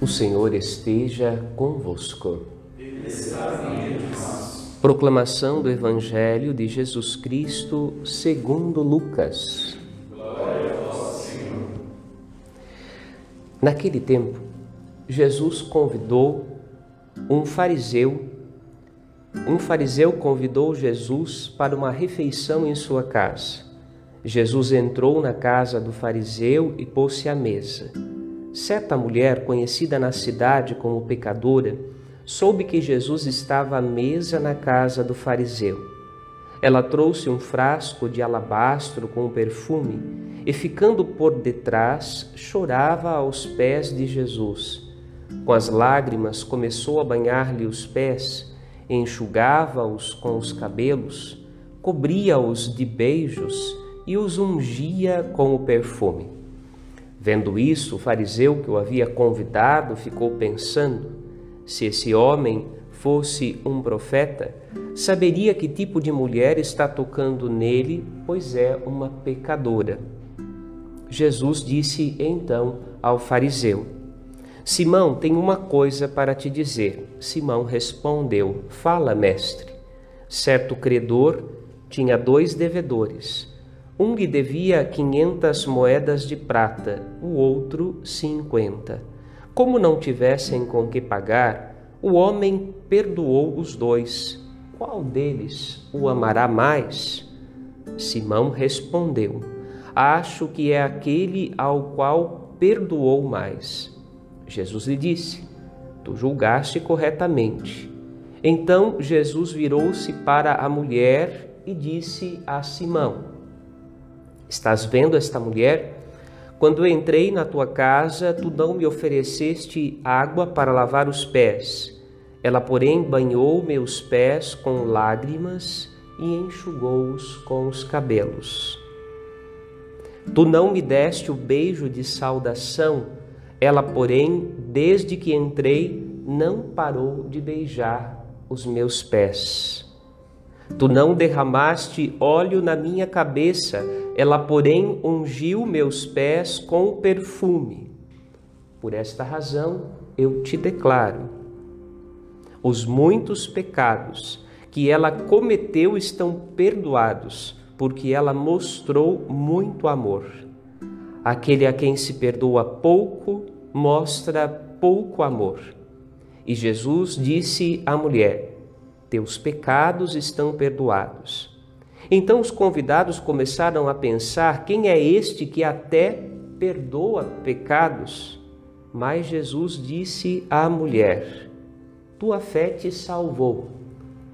O Senhor esteja convosco. Proclamação do Evangelho de Jesus Cristo segundo Lucas. Glória a Senhor. Naquele tempo, Jesus convidou um fariseu. Um fariseu convidou Jesus para uma refeição em sua casa. Jesus entrou na casa do fariseu e pôs-se à mesa. Certa mulher, conhecida na cidade como pecadora, soube que Jesus estava à mesa na casa do fariseu. Ela trouxe um frasco de alabastro com perfume e, ficando por detrás, chorava aos pés de Jesus. Com as lágrimas, começou a banhar-lhe os pés, enxugava-os com os cabelos, cobria-os de beijos e os ungia com o perfume. Vendo isso, o fariseu que o havia convidado ficou pensando: se esse homem fosse um profeta, saberia que tipo de mulher está tocando nele, pois é uma pecadora. Jesus disse então ao fariseu: Simão, tenho uma coisa para te dizer. Simão respondeu: Fala, mestre. Certo credor tinha dois devedores. Um lhe devia quinhentas moedas de prata, o outro cinquenta. Como não tivessem com que pagar, o homem perdoou os dois. Qual deles o amará mais? Simão respondeu: Acho que é aquele ao qual perdoou mais. Jesus lhe disse: Tu julgaste corretamente. Então Jesus virou-se para a mulher e disse a Simão: Estás vendo esta mulher? Quando entrei na tua casa, tu não me ofereceste água para lavar os pés. Ela, porém, banhou meus pés com lágrimas e enxugou-os com os cabelos. Tu não me deste o beijo de saudação. Ela, porém, desde que entrei, não parou de beijar os meus pés. Tu não derramaste óleo na minha cabeça ela, porém, ungiu meus pés com perfume. Por esta razão, eu te declaro: os muitos pecados que ela cometeu estão perdoados, porque ela mostrou muito amor. Aquele a quem se perdoa pouco mostra pouco amor. E Jesus disse à mulher: Teus pecados estão perdoados. Então os convidados começaram a pensar: quem é este que até perdoa pecados? Mas Jesus disse à mulher: Tua fé te salvou,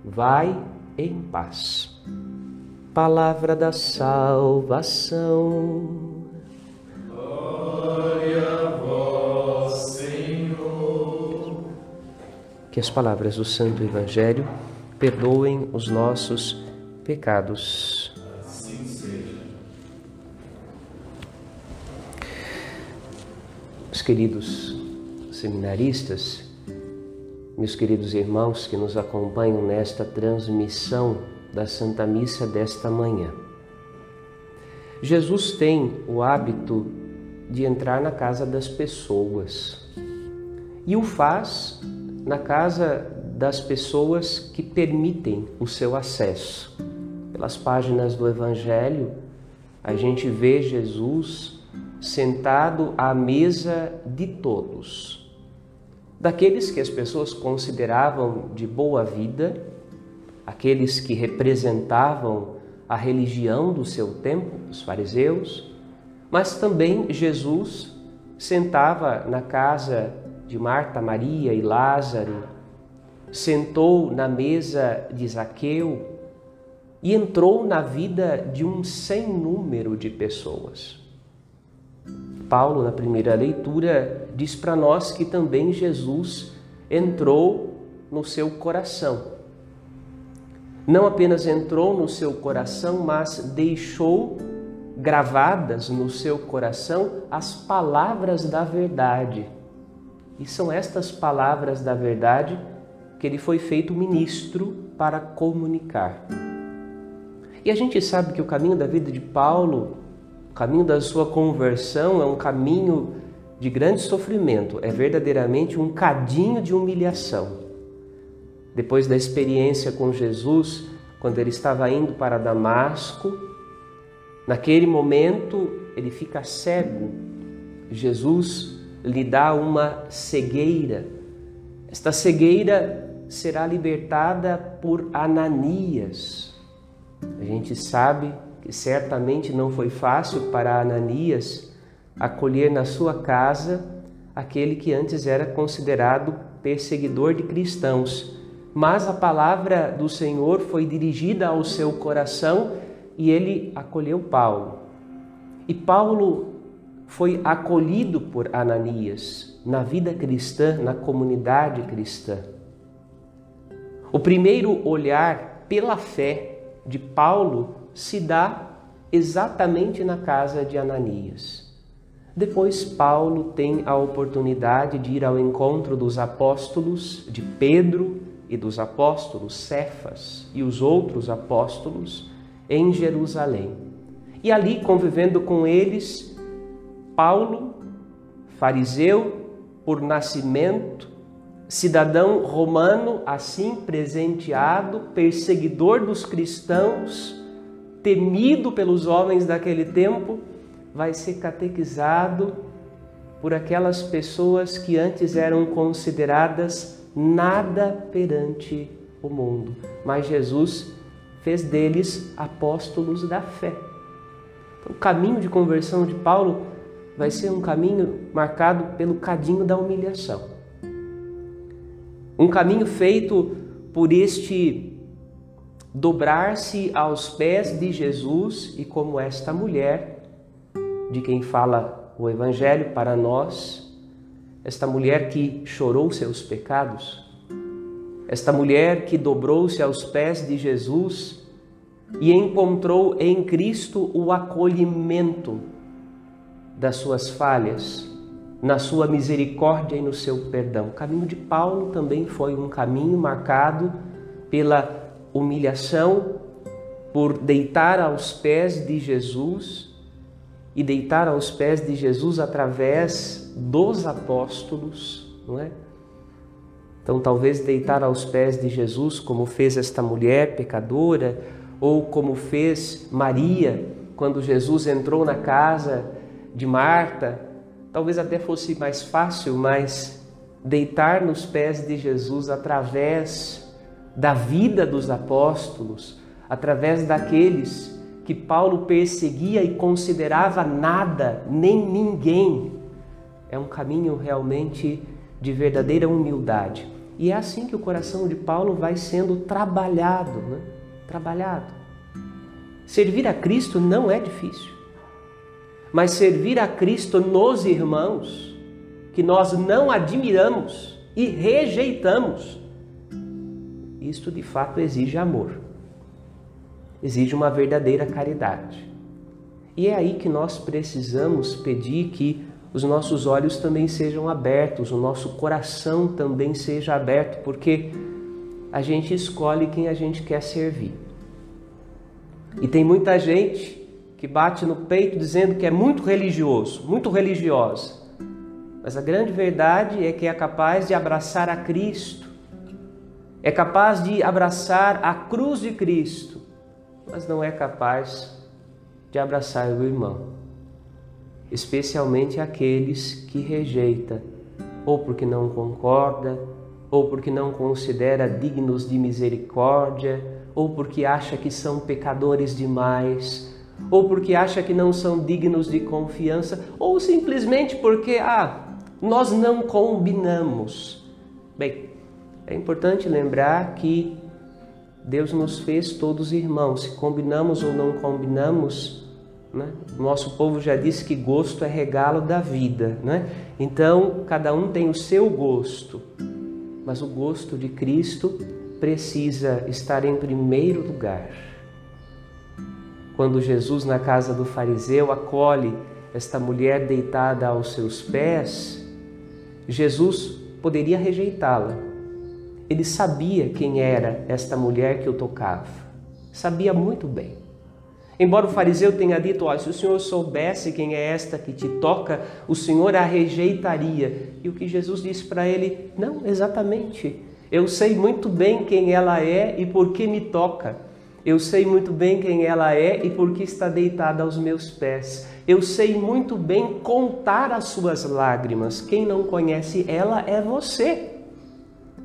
vai em paz. Palavra da salvação. Que as palavras do Santo Evangelho perdoem os nossos pecados. Assim seja. Os queridos seminaristas, meus queridos irmãos que nos acompanham nesta transmissão da Santa Missa desta manhã. Jesus tem o hábito de entrar na casa das pessoas e o faz na casa das pessoas que permitem o seu acesso pelas páginas do Evangelho, a gente vê Jesus sentado à mesa de todos. Daqueles que as pessoas consideravam de boa vida, aqueles que representavam a religião do seu tempo, os fariseus, mas também Jesus sentava na casa de Marta, Maria e Lázaro, sentou na mesa de Zaqueu, e entrou na vida de um sem número de pessoas. Paulo, na primeira leitura, diz para nós que também Jesus entrou no seu coração. Não apenas entrou no seu coração, mas deixou gravadas no seu coração as palavras da verdade. E são estas palavras da verdade que ele foi feito ministro para comunicar. E a gente sabe que o caminho da vida de Paulo, o caminho da sua conversão, é um caminho de grande sofrimento, é verdadeiramente um cadinho de humilhação. Depois da experiência com Jesus, quando ele estava indo para Damasco, naquele momento ele fica cego. Jesus lhe dá uma cegueira. Esta cegueira será libertada por Ananias. A gente sabe que certamente não foi fácil para Ananias acolher na sua casa aquele que antes era considerado perseguidor de cristãos. Mas a palavra do Senhor foi dirigida ao seu coração e ele acolheu Paulo. E Paulo foi acolhido por Ananias na vida cristã, na comunidade cristã. O primeiro olhar pela fé de Paulo se dá exatamente na casa de Ananias. Depois, Paulo tem a oportunidade de ir ao encontro dos apóstolos, de Pedro e dos apóstolos Cefas e os outros apóstolos em Jerusalém. E ali, convivendo com eles, Paulo, fariseu por nascimento, cidadão romano, assim presenteado, perseguidor dos cristãos, temido pelos homens daquele tempo, vai ser catequizado por aquelas pessoas que antes eram consideradas nada perante o mundo, mas Jesus fez deles apóstolos da fé. O caminho de conversão de Paulo vai ser um caminho marcado pelo cadinho da humilhação. Um caminho feito por este dobrar-se aos pés de Jesus e como esta mulher de quem fala o Evangelho para nós, esta mulher que chorou seus pecados, esta mulher que dobrou-se aos pés de Jesus e encontrou em Cristo o acolhimento das suas falhas, na sua misericórdia e no seu perdão. O caminho de Paulo também foi um caminho marcado pela humilhação, por deitar aos pés de Jesus e deitar aos pés de Jesus através dos apóstolos, não é? Então, talvez deitar aos pés de Jesus, como fez esta mulher pecadora, ou como fez Maria quando Jesus entrou na casa de Marta, talvez até fosse mais fácil, mas deitar nos pés de Jesus através da vida dos apóstolos, através daqueles que Paulo perseguia e considerava nada, nem ninguém, é um caminho realmente de verdadeira humildade. E é assim que o coração de Paulo vai sendo trabalhado, né? trabalhado. Servir a Cristo não é difícil, mas servir a Cristo nos irmãos, que nós não admiramos e rejeitamos, isto de fato exige amor exige uma verdadeira caridade. E é aí que nós precisamos pedir que os nossos olhos também sejam abertos, o nosso coração também seja aberto, porque a gente escolhe quem a gente quer servir. E tem muita gente que bate no peito dizendo que é muito religioso, muito religiosa. Mas a grande verdade é que é capaz de abraçar a Cristo, é capaz de abraçar a cruz de Cristo, mas não é capaz de abraçar o irmão, especialmente aqueles que rejeita, ou porque não concorda, ou porque não considera dignos de misericórdia, ou porque acha que são pecadores demais, ou porque acha que não são dignos de confiança, ou simplesmente porque ah, nós não combinamos. Bem, é importante lembrar que Deus nos fez todos irmãos. Se combinamos ou não combinamos, né? nosso povo já disse que gosto é regalo da vida. Né? Então, cada um tem o seu gosto, mas o gosto de Cristo precisa estar em primeiro lugar. Quando Jesus, na casa do fariseu, acolhe esta mulher deitada aos seus pés, Jesus poderia rejeitá-la, ele sabia quem era esta mulher que o tocava. Sabia muito bem. Embora o fariseu tenha dito: oh, se o Senhor soubesse quem é esta que te toca, o Senhor a rejeitaria. E o que Jesus disse para ele: Não, exatamente. Eu sei muito bem quem ela é e por que me toca. Eu sei muito bem quem ela é e por que está deitada aos meus pés. Eu sei muito bem contar as suas lágrimas. Quem não conhece ela é você.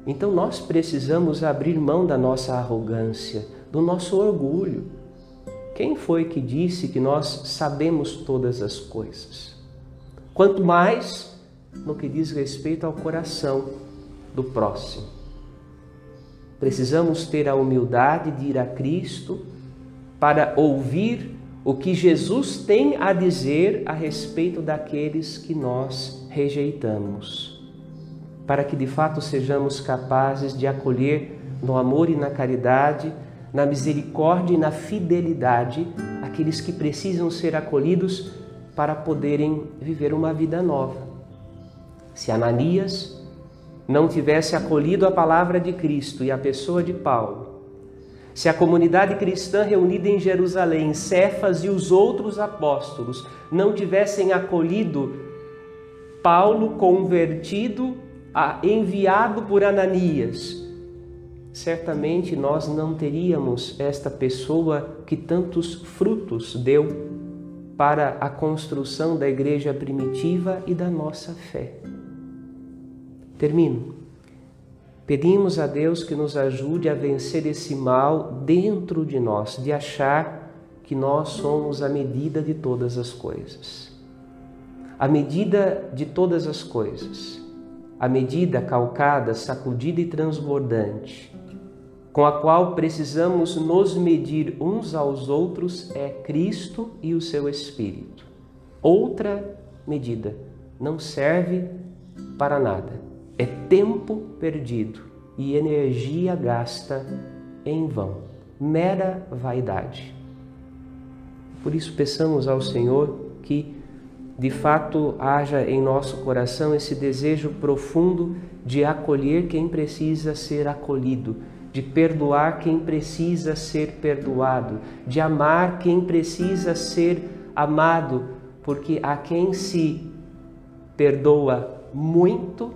Então nós precisamos abrir mão da nossa arrogância, do nosso orgulho quem foi que disse que nós sabemos todas as coisas? Quanto mais no que diz respeito ao coração do próximo. Precisamos ter a humildade de ir a Cristo para ouvir o que Jesus tem a dizer a respeito daqueles que nós rejeitamos, para que de fato sejamos capazes de acolher no amor e na caridade na misericórdia e na fidelidade aqueles que precisam ser acolhidos para poderem viver uma vida nova. Se Ananias não tivesse acolhido a palavra de Cristo e a pessoa de Paulo, se a comunidade cristã reunida em Jerusalém, Cefas e os outros apóstolos, não tivessem acolhido Paulo convertido, enviado por Ananias, certamente nós não teríamos esta pessoa que tantos frutos deu para a construção da igreja primitiva e da nossa fé. Termino. Pedimos a Deus que nos ajude a vencer esse mal dentro de nós, de achar que nós somos a medida de todas as coisas. A medida de todas as coisas. A medida calcada, sacudida e transbordante com a qual precisamos nos medir uns aos outros é Cristo e o seu Espírito. Outra medida não serve para nada. É tempo perdido e energia gasta em vão. Mera vaidade. Por isso, peçamos ao Senhor que, de fato, haja em nosso coração esse desejo profundo de acolher quem precisa ser acolhido de perdoar quem precisa ser perdoado, de amar quem precisa ser amado, porque a quem se perdoa muito,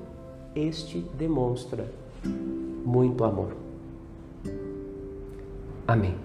este demonstra muito amor. Amém.